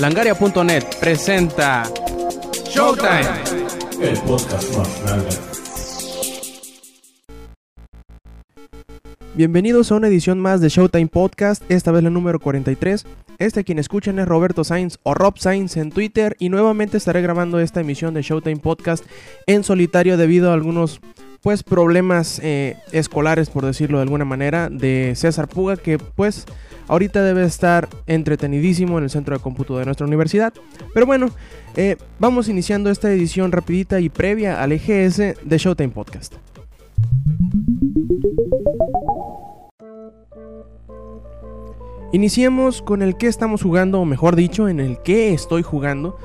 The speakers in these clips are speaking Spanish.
Langaria.net presenta Showtime, el podcast más grande. Bienvenidos a una edición más de Showtime Podcast, esta vez la número 43. Este quien escuchan es Roberto Sainz o Rob Sainz en Twitter y nuevamente estaré grabando esta emisión de Showtime Podcast en solitario debido a algunos pues problemas eh, escolares por decirlo de alguna manera de César Puga que pues ahorita debe estar entretenidísimo en el centro de cómputo de nuestra universidad. Pero bueno, eh, vamos iniciando esta edición rapidita y previa al EGS de Showtime Podcast. Iniciemos con el que estamos jugando, o mejor dicho, en el que estoy jugando.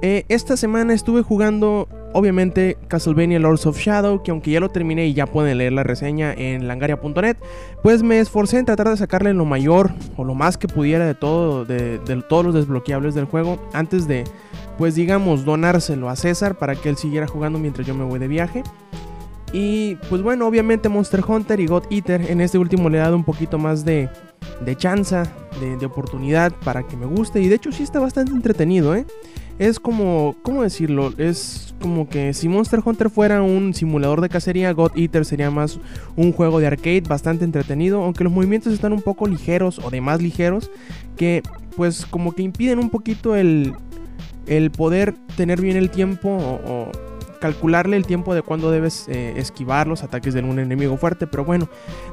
Eh, esta semana estuve jugando, obviamente, Castlevania Lords of Shadow, que aunque ya lo terminé y ya pueden leer la reseña en langaria.net, pues me esforcé en tratar de sacarle lo mayor o lo más que pudiera de todo, de, todos los desbloqueables del juego, antes de, pues digamos, donárselo a César para que él siguiera jugando mientras yo me voy de viaje. Y pues bueno, obviamente Monster Hunter y God Eater en este último le he dado un poquito más de, de chanza, de, de, oportunidad para que me guste. Y de hecho sí está bastante entretenido, ¿eh? Es como, ¿cómo decirlo? Es como que si Monster Hunter fuera un simulador de cacería, God Eater sería más un juego de arcade bastante entretenido. Aunque los movimientos están un poco ligeros o de más ligeros. Que pues como que impiden un poquito el, el poder tener bien el tiempo o, o calcularle el tiempo de cuando debes eh, esquivar los ataques de un enemigo fuerte. Pero bueno,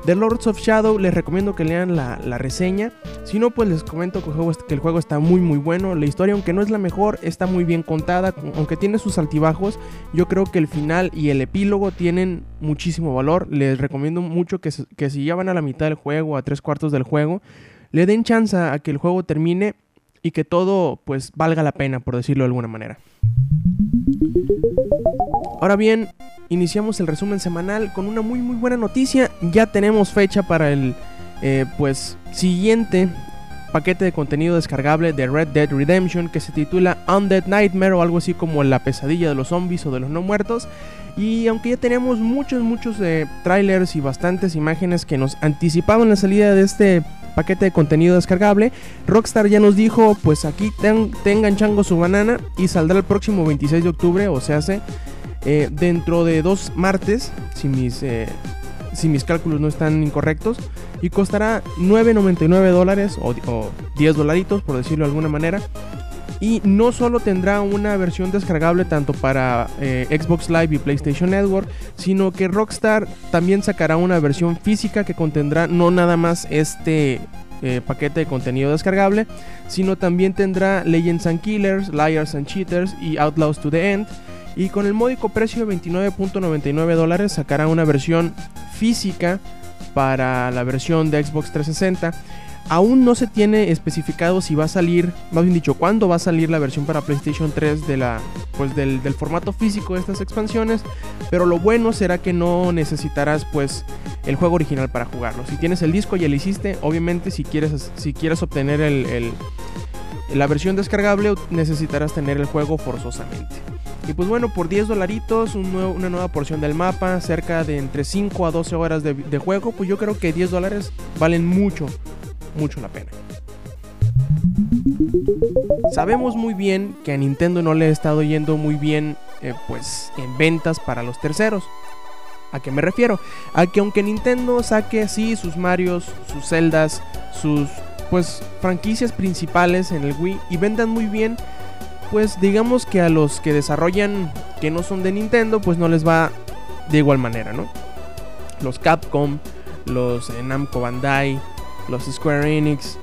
The Lords of Shadow les recomiendo que lean la, reseña. Si no, pues les comento que el, juego, está muy muy bueno. La historia, aunque no es la mejor, está muy bien contada. Aunque tiene sus altibajos, yo creo que el final y el epílogo tienen muchísimo valor. Les recomiendo mucho que, que si ya van a la mitad del juego, a tres cuartos del juego, le den chance a que el juego termine y que todo pues valga la pena, por decirlo de alguna manera. Ahora bien, iniciamos el resumen semanal con una muy muy buena noticia. Ya tenemos fecha para el eh, pues siguiente paquete de contenido descargable de Red Dead Redemption que se titula Undead Nightmare o algo así como la pesadilla de los zombies o de los no muertos. Y aunque ya tenemos muchos muchos eh, trailers y bastantes imágenes que nos anticipaban la salida de este paquete de contenido descargable, Rockstar ya nos dijo, pues aquí ten, tengan chango su banana y saldrá el próximo 26 de octubre, o sea, hace eh, dentro de dos martes, si mis, eh, si mis cálculos no están incorrectos, y costará 9.99 dólares o, o 10 dolaritos, por decirlo de alguna manera. Y no solo tendrá una versión descargable tanto para eh, Xbox Live y PlayStation Network, sino que Rockstar también sacará una versión física que contendrá no nada más este paquete de contenido descargable, sino también tendrá Legends and Killers, Liars and Cheaters y Outlaws to the End. Y con el módico precio de 29.99 dólares sacará una versión física para la versión de Xbox 360. Aún no se tiene especificado si va a salir, más bien dicho, cuándo va a salir la versión para PlayStation 3 de la, pues del, del, formato físico de estas expansiones. Pero lo bueno será que no necesitarás pues el juego original para jugarlo. Si tienes el disco ya lo hiciste, obviamente si quieres, si quieres obtener el, el, la versión descargable necesitarás tener el juego forzosamente. Y pues bueno, por 10 dolaritos, una nueva porción del mapa, cerca de entre 5 a 12 horas de, juego, pues yo creo que 10 dólares valen mucho, mucho la pena. Sabemos muy bien que a Nintendo no le ha estado yendo muy bien eh, pues en ventas para los terceros. ¿A qué me refiero? A que aunque Nintendo saque así sus Marios, sus Zeldas, sus pues franquicias principales en el Wii y vendan muy bien, pues digamos que a los que desarrollan que no son de Nintendo, pues no les va de igual manera, ¿no? Los Capcom, los eh, Namco Bandai, los Square Enix,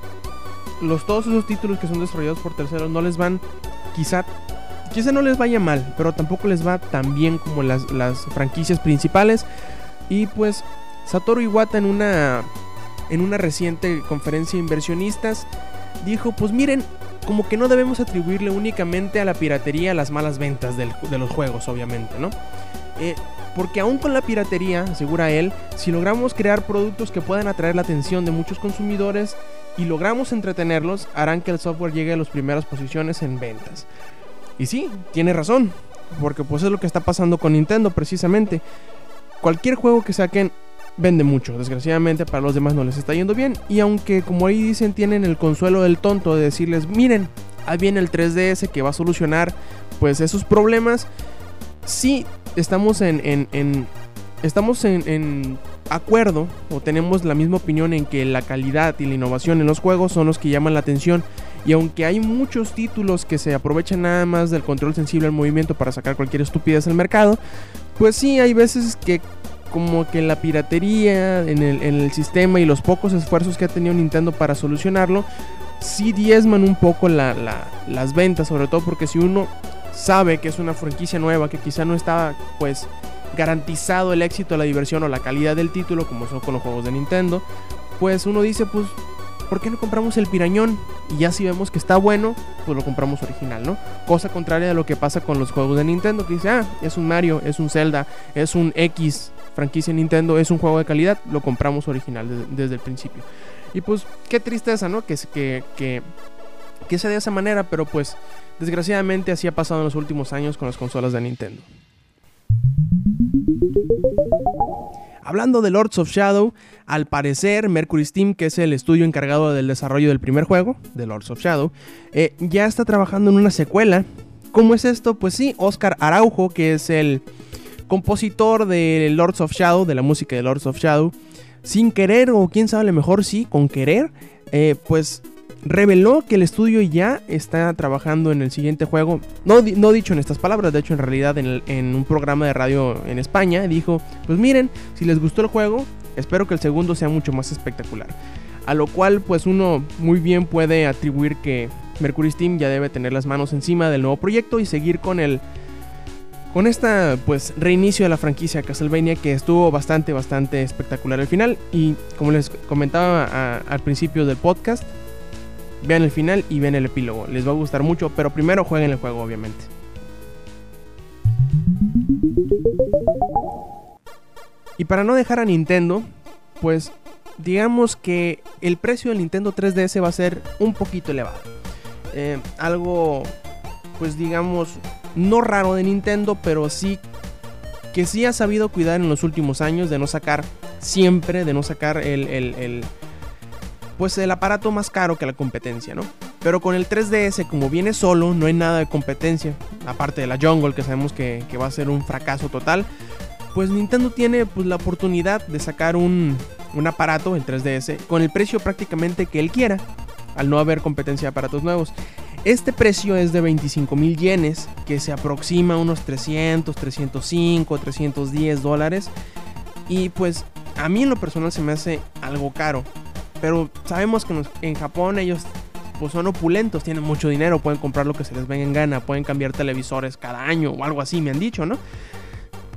los todos esos títulos que son desarrollados por terceros no les van, quizá, quizá no les vaya mal, pero tampoco les va tan bien como las, las franquicias principales. Y pues Satoru Iwata en una en una reciente conferencia de inversionistas dijo, pues miren, como que no debemos atribuirle únicamente a la piratería las malas ventas de los juegos, obviamente, ¿no? Eh, porque aún con la piratería, asegura él, si logramos crear productos que puedan atraer la atención de muchos consumidores y logramos entretenerlos, harán que el software llegue a las primeras posiciones en ventas. Y sí, tiene razón, porque pues es lo que está pasando con Nintendo precisamente. Cualquier juego que saquen vende mucho. Desgraciadamente para los demás no les está yendo bien. Y aunque como ahí dicen tienen el consuelo del tonto de decirles, miren, Ahí viene el 3DS que va a solucionar pues esos problemas. Sí, estamos en, en, en estamos en, en, acuerdo o tenemos la misma opinión en que la calidad y la innovación en los juegos son los que llaman la atención. Y aunque hay muchos títulos que se aprovechan nada más del control sensible al movimiento para sacar cualquier estupidez al mercado, pues sí, hay veces que como que la piratería en el, sistema y los pocos esfuerzos que ha tenido Nintendo para solucionarlo, sí diezman un poco la, la, las ventas, sobre todo porque si uno sabe que es una franquicia nueva, que quizá no está pues garantizado el éxito, la diversión o la calidad del título, como son con los juegos de Nintendo, pues uno dice, pues, ¿por qué no compramos el pirañón? Y ya si vemos que está bueno, pues lo compramos original, ¿no? Cosa contraria de lo que pasa con los juegos de Nintendo, que dice, ah, es un Mario, es un Zelda, es un X franquicia Nintendo, es un juego de calidad, lo compramos original desde, el principio. Y pues, qué tristeza, ¿no? Que, que, que, que sea de esa manera, pero pues, desgraciadamente así ha pasado en los últimos años con las consolas de Nintendo. Hablando de Lords of Shadow, al parecer Mercury Steam, que es el estudio encargado del desarrollo del primer juego, de Lords of Shadow, eh, ya está trabajando en una secuela. ¿Cómo es esto? Pues sí, Oscar Araujo, que es el compositor de Lords of Shadow, de la música de Lords of Shadow, sin querer, o quién sabe, mejor sí, con querer, eh, pues reveló que el estudio ya está trabajando en el siguiente juego. No, no dicho en estas palabras, de hecho en realidad en, en, un programa de radio en España dijo, pues miren, si les gustó el juego, espero que el segundo sea mucho más espectacular. A lo cual pues uno muy bien puede atribuir que Mercury Steam ya debe tener las manos encima del nuevo proyecto y seguir con el... Con esta pues reinicio de la franquicia Castlevania que estuvo bastante bastante espectacular al final y como les comentaba al principio del podcast, Vean el final y vean el epílogo. Les va a gustar mucho, pero primero jueguen el juego, obviamente. Y para no dejar a Nintendo, pues digamos que el precio del Nintendo 3DS va a ser un poquito elevado. Eh, algo, pues digamos, no raro de Nintendo, pero sí que sí ha sabido cuidar en los últimos años de no sacar siempre, de no sacar el, el, el pues el aparato más caro que la competencia, ¿no? Pero con el 3DS, como viene solo, no hay nada de competencia. Aparte de la Jungle, que sabemos que, que va a ser un fracaso total. Pues Nintendo tiene pues, la oportunidad de sacar un, un aparato, el 3DS, con el precio prácticamente que él quiera, al no haber competencia de aparatos nuevos. Este precio es de 25 mil yenes, que se aproxima a unos 300, 305, 310 dólares. Y pues a mí en lo personal se me hace algo caro. Pero sabemos que en Japón ellos pues son opulentos, tienen mucho dinero, pueden comprar lo que se les venga en gana, pueden cambiar televisores cada año o algo así, me han dicho, ¿no?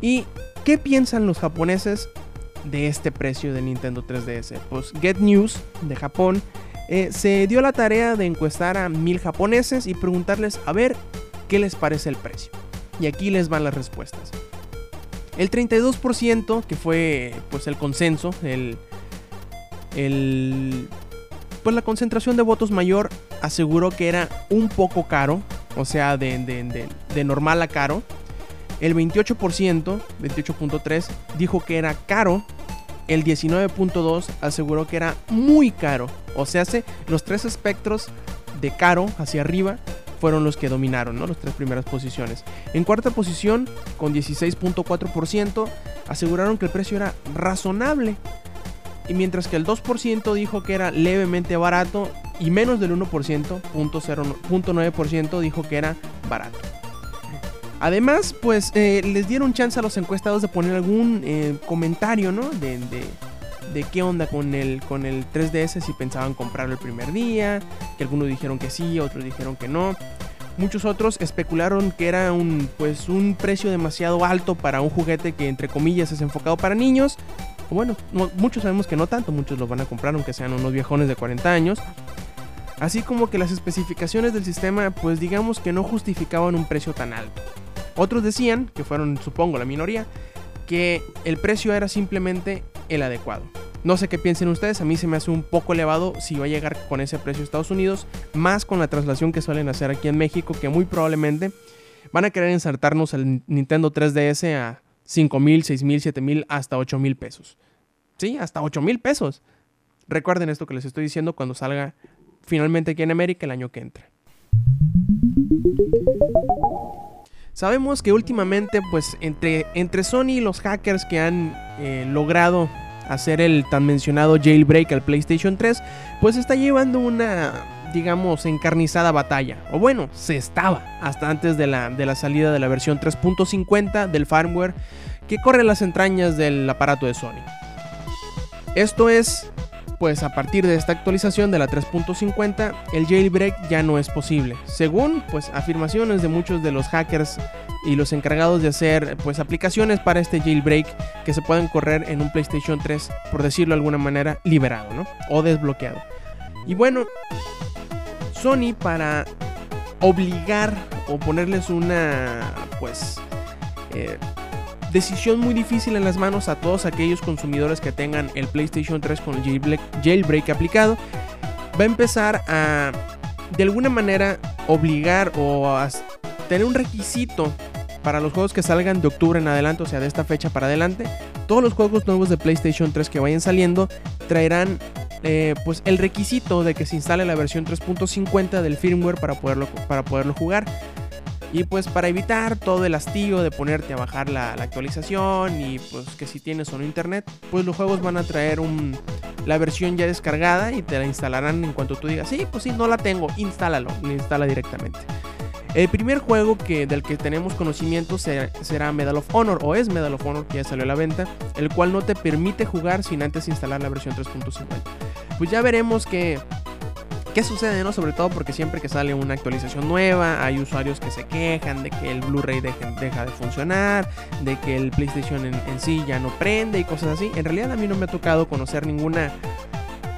¿Y qué piensan los japoneses de este precio de Nintendo 3DS? Pues Get News de Japón eh, se dio la tarea de encuestar a mil japoneses y preguntarles a ver qué les parece el precio. Y aquí les van las respuestas. El 32%, que fue pues el consenso, el, el pues la concentración de votos mayor aseguró que era un poco caro, o sea, de, de, de, de normal a caro. El 28%, 28.3, dijo que era caro. El 19.2 aseguró que era muy caro. O sea, los tres espectros de caro hacia arriba fueron los que dominaron, ¿no? Las tres primeras posiciones. En cuarta posición, con 16.4%, aseguraron que el precio era razonable y mientras que el 2% dijo que era levemente barato y menos del 1%, 0.9% dijo que era barato. Además, pues eh, les dieron chance a los encuestados de poner algún eh, comentario, ¿no? De, de, de, qué onda con el, con el 3DS, si pensaban comprarlo el primer día, que algunos dijeron que sí, otros dijeron que no. Muchos otros especularon que era un, pues, un precio demasiado alto para un juguete que entre comillas es enfocado para niños bueno, no, muchos sabemos que no tanto, muchos lo van a comprar aunque sean unos viejones de 40 años. Así como que las especificaciones del sistema pues digamos que no justificaban un precio tan alto. Otros decían, que fueron supongo la minoría, que el precio era simplemente el adecuado. No sé qué piensen ustedes, a mí se me hace un poco elevado si va a llegar con ese precio a Estados Unidos, más con la traslación que suelen hacer aquí en México, que muy probablemente van a querer insertarnos el Nintendo 3DS a 5 mil, 6 mil, 7 mil, hasta 8 mil pesos. Sí, hasta 8 mil pesos. Recuerden esto que les estoy diciendo cuando salga finalmente aquí en América el año que entra. Sabemos que últimamente, pues, entre, entre Sony y los hackers que han eh, logrado hacer el tan mencionado jailbreak al PlayStation 3, pues está llevando una, digamos, encarnizada batalla. O bueno, se estaba hasta antes de la, de la salida de la versión 3.50 del firmware que corre las entrañas del aparato de Sony. Esto es pues a partir de esta actualización de la 3.50 el jailbreak ya no es posible, según pues afirmaciones de muchos de los hackers y los encargados de hacer pues aplicaciones para este jailbreak que se pueden correr en un PlayStation 3, por decirlo de alguna manera, liberado, ¿no? O desbloqueado. Y bueno, Sony para obligar o ponerles una pues eh, decisión muy difícil en las manos a todos aquellos consumidores que tengan el PlayStation 3 con el jailbreak, aplicado. Va a empezar a, de alguna manera, obligar o a tener un requisito para los juegos que salgan de octubre en adelante, o sea, de esta fecha para adelante. Todos los juegos nuevos de PlayStation 3 que vayan saliendo traerán eh, pues el requisito de que se instale la versión 3.50 del firmware para poderlo, para poderlo jugar. Y pues para evitar todo el hastío de ponerte a bajar la, actualización y pues que si tienes o no internet, pues los juegos van a traer la versión ya descargada y te la instalarán en cuanto tú digas, sí, pues sí, no la tengo, instálalo, instala directamente. El primer juego que, del que tenemos conocimiento será, será, Medal of Honor, o es Medal of Honor que ya salió a la venta, el cual no te permite jugar sin antes instalar la versión 3.50. Pues ya veremos que ¿Qué sucede, no? Sobre todo porque siempre que sale una actualización nueva, hay usuarios que se quejan de que el Blu-ray deja, de funcionar, de que el PlayStation en, sí ya no prende y cosas así. En realidad a mí no me ha tocado conocer ninguna,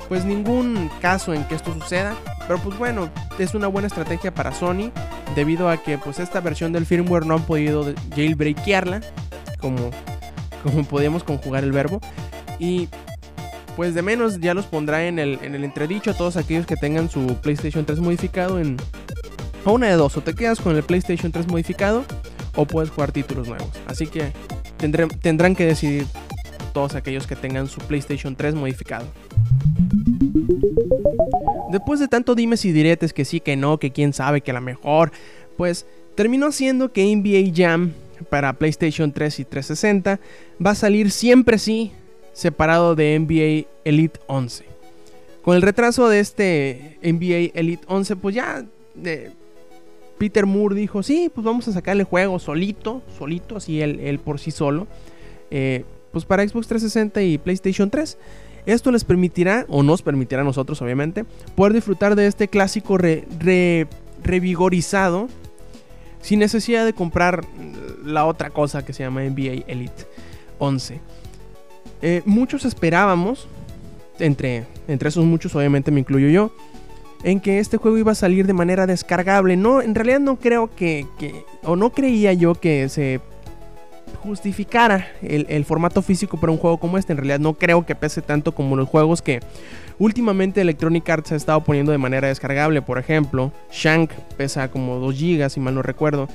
pues ningún caso en que esto suceda. Pero pues bueno, es una buena estrategia para Sony, debido a que pues esta versión del firmware no han podido jailbreakearla, como, como podíamos conjugar el verbo. Y pues de menos ya los pondrá en el, en el entredicho a todos aquellos que tengan su PlayStation 3 modificado en... A una de dos, o te quedas con el PlayStation 3 modificado o puedes jugar títulos nuevos. Así que tendrán que decidir todos aquellos que tengan su PlayStation 3 modificado. Después de tanto dimes y diretes que sí, que no, que quién sabe, que la mejor, pues terminó siendo que NBA Jam para PlayStation 3 y 360 va a salir siempre sí separado de NBA Elite 11. Con el retraso de este NBA Elite 11, pues ya eh, Peter Moore dijo, sí, pues vamos a sacarle juego solito, solito, así él, por sí solo, eh, pues para Xbox 360 y PlayStation 3. Esto les permitirá, o nos permitirá a nosotros obviamente, poder disfrutar de este clásico revigorizado sin necesidad de comprar la otra cosa que se llama NBA Elite 11. Eh, muchos esperábamos, entre, entre esos muchos obviamente me incluyo yo, en que este juego iba a salir de manera descargable. No, en realidad no creo que, o no creía yo que se justificara el, formato físico para un juego como este. En realidad no creo que pese tanto como los juegos que últimamente Electronic Arts ha estado poniendo de manera descargable. Por ejemplo, Shank pesa como 2 GB, si mal no recuerdo.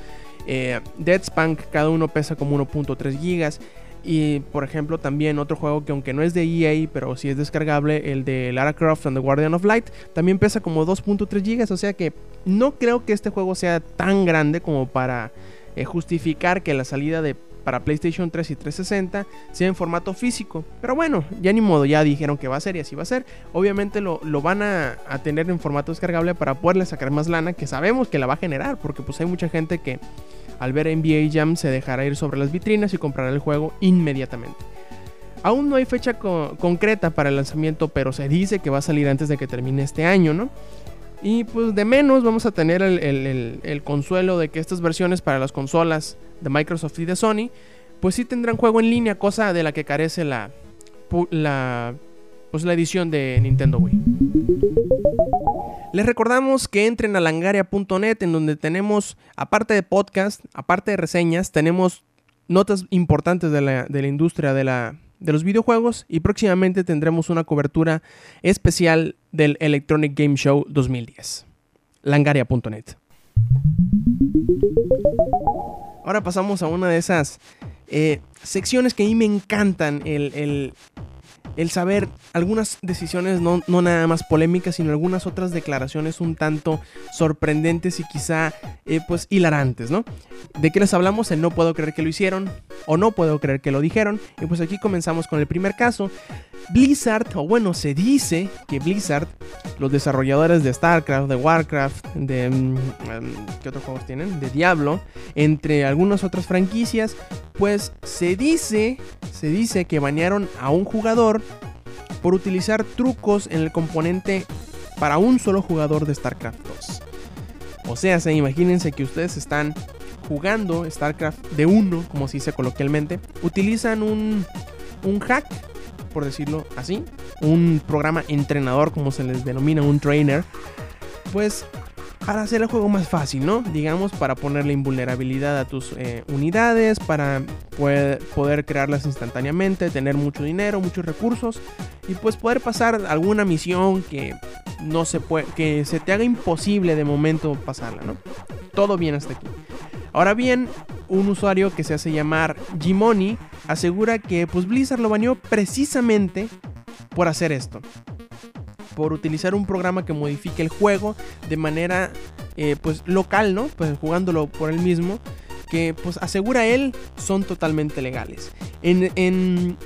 Eh, Dead Spunk cada uno pesa como 1.3 GB. Y por ejemplo también otro juego que aunque no es de EA, pero sí es descargable, el de Lara Croft and the Guardian of Light, también pesa como 2.3 GB, o sea que no creo que este juego sea tan grande como para eh, justificar que la salida de para PlayStation 3 y 360 sea en formato físico. Pero bueno, ya ni modo, ya dijeron que va a ser y así va a ser. Obviamente lo, van a, a, tener en formato descargable para poderle sacar más lana, que sabemos que la va a generar, porque pues hay mucha gente que al ver NBA Jam se dejará ir sobre las vitrinas y comprará el juego inmediatamente. Aún no hay fecha concreta para el lanzamiento, pero se dice que va a salir antes de que termine este año, ¿no? Y pues de menos vamos a tener el, consuelo de que estas versiones para las consolas de Microsoft y de Sony, pues sí tendrán juego en línea, cosa de la que carece la, pues la edición de Nintendo Wii. Les recordamos que entren a langaria.net en donde tenemos, aparte de podcast, aparte de reseñas, tenemos notas importantes de la, industria de, los videojuegos y próximamente tendremos una cobertura especial del Electronic Game Show 2010. Langaria.net. Ahora pasamos a una de esas eh, secciones que a mí me encantan, el saber algunas decisiones no, no, nada más polémicas, sino algunas otras declaraciones un tanto sorprendentes y quizá eh, pues hilarantes, ¿no? ¿De qué les hablamos? El no puedo creer que lo hicieron o no puedo creer que lo dijeron. Y pues aquí comenzamos con el primer caso. Blizzard, o bueno, se dice que Blizzard, los desarrolladores de StarCraft, de Warcraft, de... Um, ¿Qué otros juegos tienen? De Diablo, entre algunas otras franquicias, pues se dice, se dice que banearon a un jugador por utilizar trucos en el componente para un solo jugador de StarCraft 2. O sea, se imagínense que ustedes están jugando StarCraft de uno, como se dice coloquialmente, utilizan un, un hack por decirlo así, un programa entrenador, como se les denomina, un trainer, pues para hacer el juego más fácil, ¿no? Digamos, para ponerle invulnerabilidad a tus eh, unidades, para poder, poder, crearlas instantáneamente, tener mucho dinero, muchos recursos y pues poder pasar alguna misión que no se puede, que se te haga imposible de momento pasarla, ¿no? Todo bien hasta aquí. Ahora bien, un usuario que se hace llamar Gmoney asegura que pues Blizzard lo baneó precisamente por hacer esto. Por utilizar un programa que modifique el juego de manera eh, pues local, ¿no? Pues jugándolo por él mismo. Que pues asegura él son totalmente legales. En,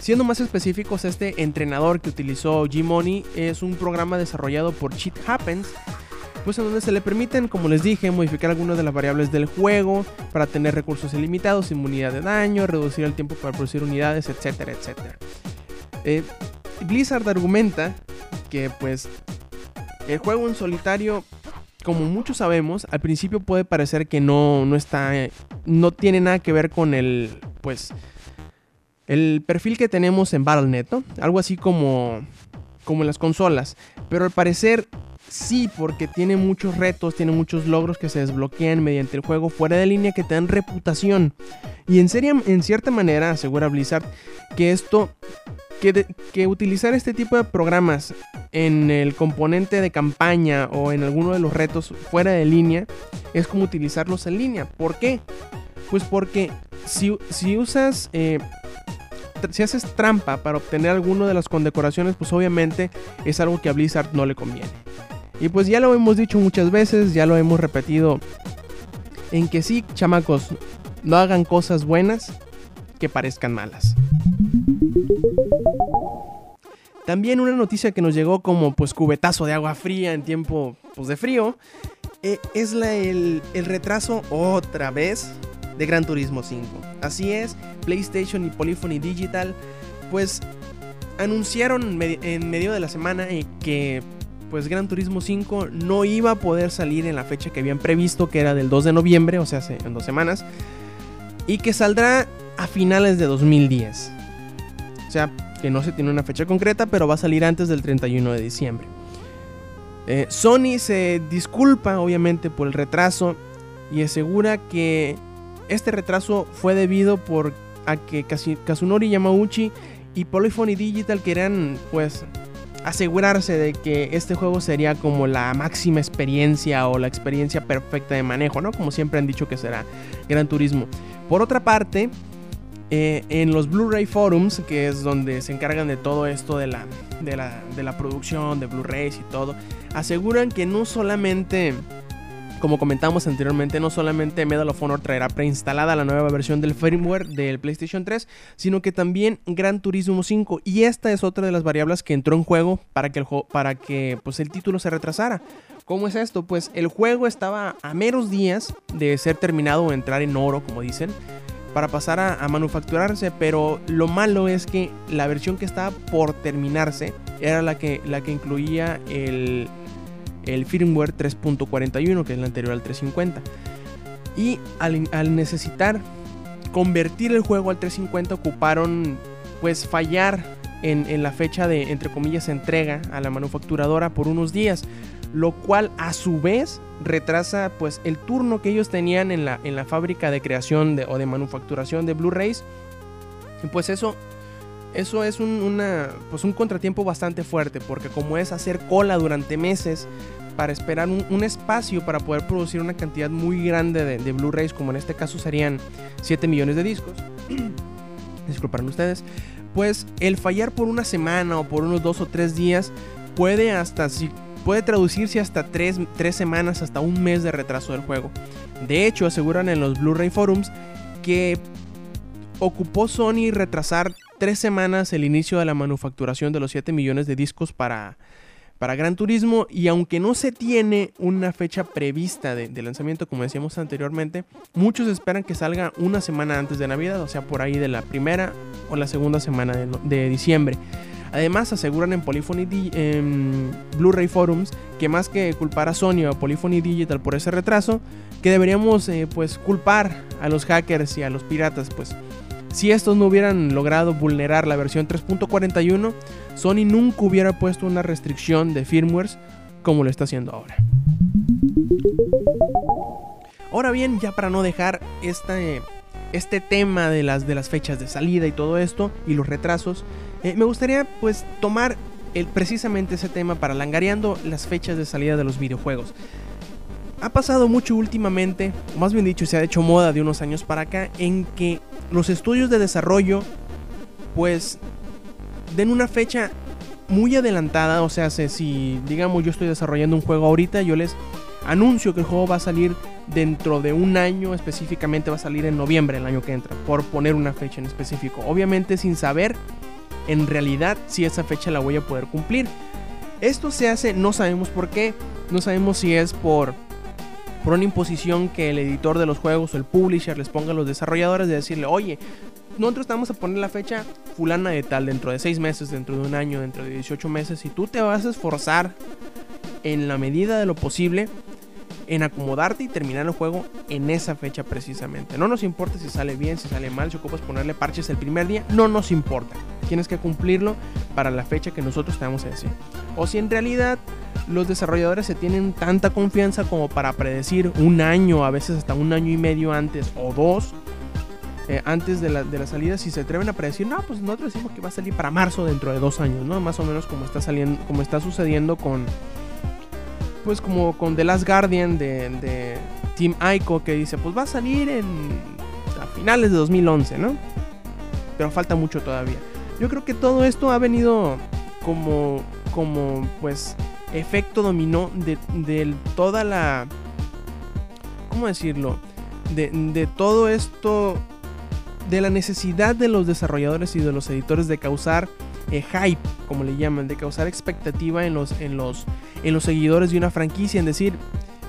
Siendo más específicos, este entrenador que utilizó Gmoney es un programa desarrollado por Cheat Happens, pues en donde se le permiten, como les dije, modificar algunas de las variables del juego para tener recursos ilimitados, inmunidad de daño, reducir el tiempo para producir unidades, etcétera, etcétera. Eh, Blizzard argumenta que pues el juego en solitario, como muchos sabemos, al principio puede parecer que no, no está, no tiene nada que ver con el, pues, el perfil que tenemos en Battle.net, ¿no? Algo así como, como en las consolas. Pero al parecer Sí, porque tiene muchos retos, tiene muchos logros que se desbloquean mediante el juego fuera de línea que te dan reputación. Y en, serio, en cierta manera asegura Blizzard que esto, que, utilizar este tipo de programas en el componente de campaña o en alguno de los retos fuera de línea es como utilizarlos en línea. ¿Por qué? Pues porque si, si usas... Eh, si haces trampa para obtener alguno de las condecoraciones, pues obviamente es algo que a Blizzard no le conviene. Y pues ya lo hemos dicho muchas veces, ya lo hemos repetido, en que sí, chamacos, no hagan cosas buenas que parezcan malas. También una noticia que nos llegó como pues cubetazo de agua fría en tiempo pues, de frío eh, es la, el, el retraso otra vez de Gran Turismo 5. Así es, PlayStation y Polyphony Digital pues anunciaron en medio de la semana que pues Gran Turismo 5 no iba a poder salir en la fecha que habían previsto, que era del 2 de noviembre, o sea, en dos semanas, y que saldrá a finales de 2010. O sea, que no se tiene una fecha concreta, pero va a salir antes del 31 de diciembre. Eh, Sony se disculpa, obviamente, por el retraso y asegura que este retraso fue debido por a que Kazunori Yamauchi y Polyphony Digital querían, pues, asegurarse de que este juego sería como la máxima experiencia o la experiencia perfecta de manejo, ¿no? Como siempre han dicho que será Gran Turismo. Por otra parte, eh, en los Blu-ray Forums, que es donde se encargan de todo esto de la, de la, de la producción, de Blu-rays y todo, aseguran que no solamente como comentamos anteriormente, no solamente Medal of Honor traerá preinstalada la nueva versión del firmware del PlayStation 3, sino que también Gran Turismo 5. Y esta es otra de las variables que entró en juego para que el, para que, pues, el título se retrasara. ¿Cómo es esto? Pues el juego estaba a meros días de ser terminado o entrar en oro, como dicen, para pasar a, a, manufacturarse, pero lo malo es que la versión que estaba por terminarse era la que, la que incluía el, el firmware 3.41, que es el anterior al 350. Y al, necesitar convertir el juego al 350 ocuparon pues fallar en, la fecha de entre comillas entrega a la manufacturadora por unos días lo cual a su vez retrasa pues el turno que ellos tenían en la, en la fábrica de creación o de manufacturación de Blu-rays pues eso eso es un, pues un contratiempo bastante fuerte porque como es hacer cola durante meses para esperar un, espacio para poder producir una cantidad muy grande de, Blu-rays, como en este caso serían 7 millones de discos, disculparán ustedes, pues el fallar por una semana o por unos dos o tres días puede hasta si puede traducirse hasta tres, tres semanas, hasta un mes de retraso del juego. De hecho, aseguran en los Blu-ray Forums que ocupó Sony retrasar tres semanas el inicio de la manufacturación de los 7 millones de discos para, para Gran Turismo y aunque no se tiene una fecha prevista de, lanzamiento como decíamos anteriormente, muchos esperan que salga una semana antes de Navidad, o sea por ahí de la primera o la segunda semana de, diciembre. Además aseguran en Polyphony en Blu-ray Forums que más que culpar a Sony o a Polyphony Digital por ese retraso, que deberíamos eh, pues culpar a los hackers y a los piratas pues si estos no hubieran logrado vulnerar la versión 3.41, Sony nunca hubiera puesto una restricción de firmwares como lo está haciendo ahora. Ahora bien, ya para no dejar este, este tema de las, de las fechas de salida y todo esto y los retrasos, eh, me gustaría pues tomar el, precisamente ese tema para langareando las fechas de salida de los videojuegos. Ha pasado mucho últimamente, o más bien dicho, se ha hecho moda de unos años para acá, en que los estudios de desarrollo, pues, den una fecha muy adelantada. O sea, si digamos yo estoy desarrollando un juego ahorita, yo les anuncio que el juego va a salir dentro de un año, específicamente va a salir en noviembre el año que entra, por poner una fecha en específico. Obviamente sin saber en realidad si esa fecha la voy a poder cumplir. Esto se hace, no sabemos por qué, no sabemos si es por por una imposición que el editor de los juegos o el publisher les ponga a los desarrolladores de decirle, oye, nosotros estamos a poner la fecha fulana de tal dentro de 6 meses, dentro de un año, dentro de 18 meses, y tú te vas a esforzar en la medida de lo posible en acomodarte y terminar el juego en esa fecha precisamente. No nos importa si sale bien, si sale mal, si ocupas ponerle parches el primer día, no nos importa. Tienes que cumplirlo para la fecha que nosotros te vamos a decir. O si en realidad los desarrolladores se tienen tanta confianza como para predecir un año, a veces hasta un año y medio antes o dos, eh, antes de la, de la, salida, si se atreven a predecir, no, pues nosotros decimos que va a salir para marzo dentro de dos años, ¿no? Más o menos como está saliendo, como está sucediendo con, pues como con The Last Guardian de, de Team Ico, que dice, pues va a salir en a finales de 2011, ¿no? Pero falta mucho todavía. Yo creo que todo esto ha venido como, como, pues, efecto dominó de, toda la... ¿Cómo decirlo? De, todo esto, de la necesidad de los desarrolladores y de los editores de causar eh, hype, como le llaman, de causar expectativa en los, en, los, en los seguidores de una franquicia, en decir,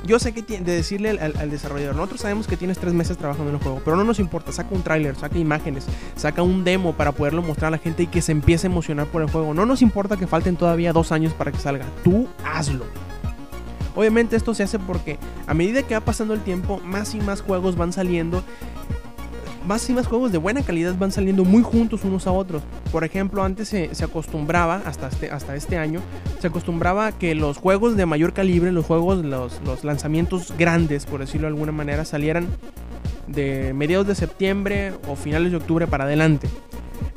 yo sé que de decirle al, desarrollador, nosotros sabemos que tienes tres meses trabajando en el juego, pero no nos importa, saca un tráiler, saca imágenes, saca un demo para poderlo mostrar a la gente y que se empiece a emocionar por el juego. No nos importa que falten todavía dos años para que salga, tú hazlo. Obviamente esto se hace porque a medida que va pasando el tiempo, más y más juegos van saliendo más y más juegos de buena calidad van saliendo muy juntos unos a otros. Por ejemplo, antes se, acostumbraba, hasta este, hasta este año, se acostumbraba que los juegos de mayor calibre, los juegos, los, los lanzamientos grandes, por decirlo de alguna manera, salieran de mediados de septiembre o finales de octubre para adelante.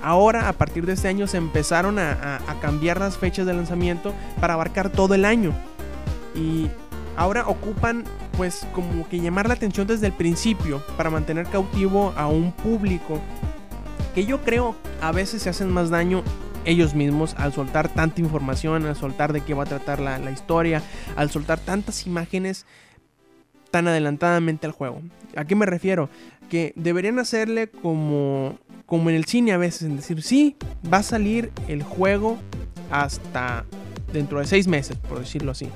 Ahora, a partir de este año, se empezaron a cambiar las fechas de lanzamiento para abarcar todo el año. Y ahora ocupan pues como que llamar la atención desde el principio para mantener cautivo a un público que yo creo a veces se hacen más daño ellos mismos al soltar tanta información, al soltar de qué va a tratar la, historia, al soltar tantas imágenes tan adelantadamente al juego. ¿A qué me refiero? Que deberían hacerle como, como en el cine a veces, en decir, sí, va a salir el juego hasta dentro de seis meses, por decirlo así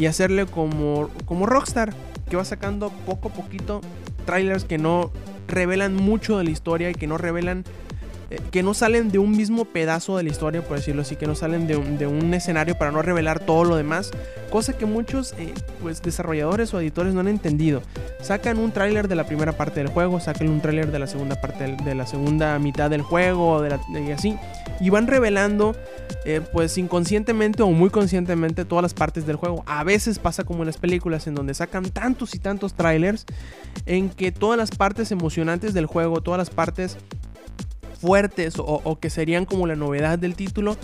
y hacerle como, como Rockstar, que va sacando poco a poquito trailers que no revelan mucho de la historia y que no revelan que no salen de un mismo pedazo de la historia, por decirlo así, que no salen de un, escenario para no revelar todo lo demás, cosa que muchos eh, pues, desarrolladores o editores no han entendido. Sacan un tráiler de la primera parte del juego, sacan un tráiler de la segunda parte de la segunda mitad del juego, de y así, y van revelando eh, pues inconscientemente o muy conscientemente todas las partes del juego. A veces pasa como en las películas en donde sacan tantos y tantos trailers en que todas las partes emocionantes del juego, todas las partes fuertes o, que serían como la novedad del título,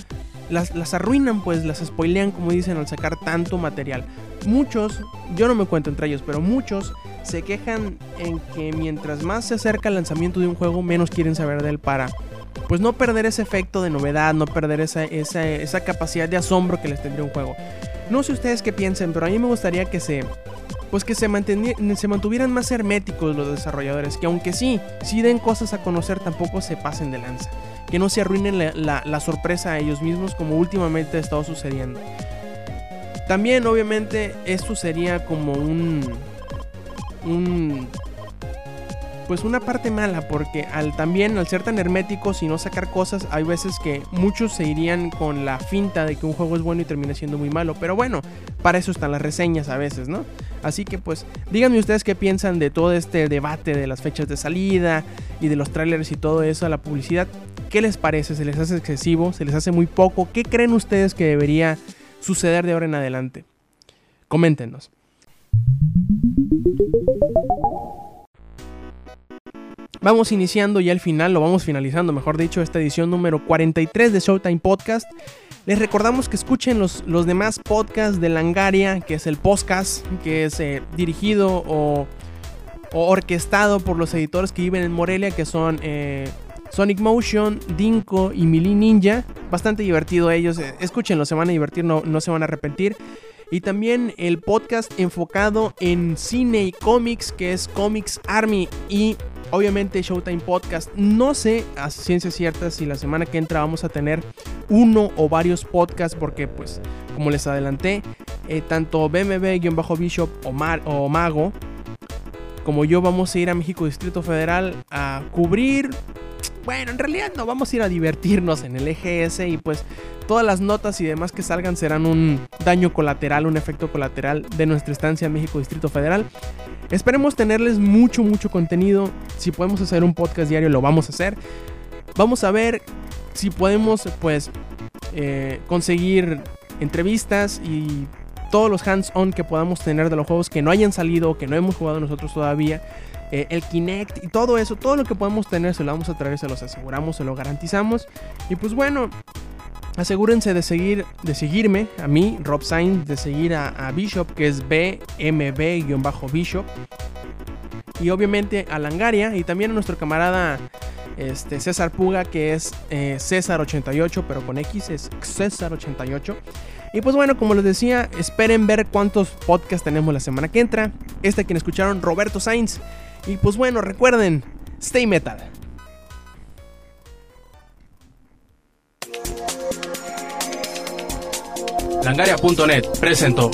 las, arruinan, pues las spoilean, como dicen, al sacar tanto material. muchos, yo no me cuento entre ellos, pero muchos se quejan en que mientras más se acerca el lanzamiento de un juego, menos quieren saber de él para pues no perder ese efecto de novedad, no perder esa, esa, esa capacidad de asombro que les tendría un juego. No sé ustedes qué piensen, pero a mí me gustaría que se pues que se, se mantuvieran más herméticos los desarrolladores, que aunque sí, sí den cosas a conocer, tampoco se pasen de lanza, que no se arruinen la, la sorpresa a ellos mismos como últimamente ha estado sucediendo. También obviamente esto sería como un, un pues una parte mala porque al también al ser tan herméticos y no sacar cosas hay veces que muchos se irían con la finta de que un juego es bueno y termina siendo muy malo. Pero bueno para eso están las reseñas a veces no así que pues díganme ustedes qué piensan de todo este debate de las fechas de salida y de los trailers y todo eso la publicidad. Qué les parece se les hace excesivo se les hace muy poco qué creen ustedes que debería suceder de ahora en adelante coméntenos Vamos iniciando ya el final, lo vamos finalizando, mejor dicho, esta edición número 43 de Showtime Podcast. Les recordamos que escuchen los, los demás podcasts de Langaria, que es el podcast, que es eh, dirigido o, orquestado por los editores que viven en Morelia, que son eh, Sonic Motion, Dinko y Mili Ninja. Bastante divertido ellos, eh, escúchenlo, se van a divertir, no, no se van a arrepentir. Y también el podcast enfocado en cine y cómics, que es Comics Army. Y obviamente Showtime Podcast. No sé a ciencia cierta si la semana que entra vamos a tener uno o varios podcasts porque pues como les adelanté, eh, tanto BMB-Bishop o, o Mago como yo vamos a ir a México Distrito Federal a cubrir bueno, en realidad no, vamos a ir a divertirnos en el EGS y pues todas las notas y demás que salgan serán un daño colateral, un efecto colateral de nuestra estancia en México Distrito Federal. Esperemos tenerles mucho, mucho contenido. Si podemos hacer un podcast diario, lo vamos a hacer. Vamos a ver si podemos, pues, eh, conseguir entrevistas y todos los hands-on que podamos tener de los juegos que no hayan salido, que no hemos jugado nosotros todavía. Eh, el Kinect y todo eso, todo lo que podemos tener se lo vamos a traer, se los aseguramos, se lo garantizamos. Y pues bueno, asegúrense de seguir, de seguirme a mí, Rob Sainz, de seguir a, Bishop, que es BMB-Bishop. Y obviamente a Langaria y también a nuestro camarada este, César Puga, que es eh, César88, pero con X es César88. Y pues bueno, como les decía, esperen ver cuántos podcasts tenemos la semana que entra. Este quien escucharon, Roberto Sainz. Y pues bueno, recuerden, stay metal. Langaria.net presentó.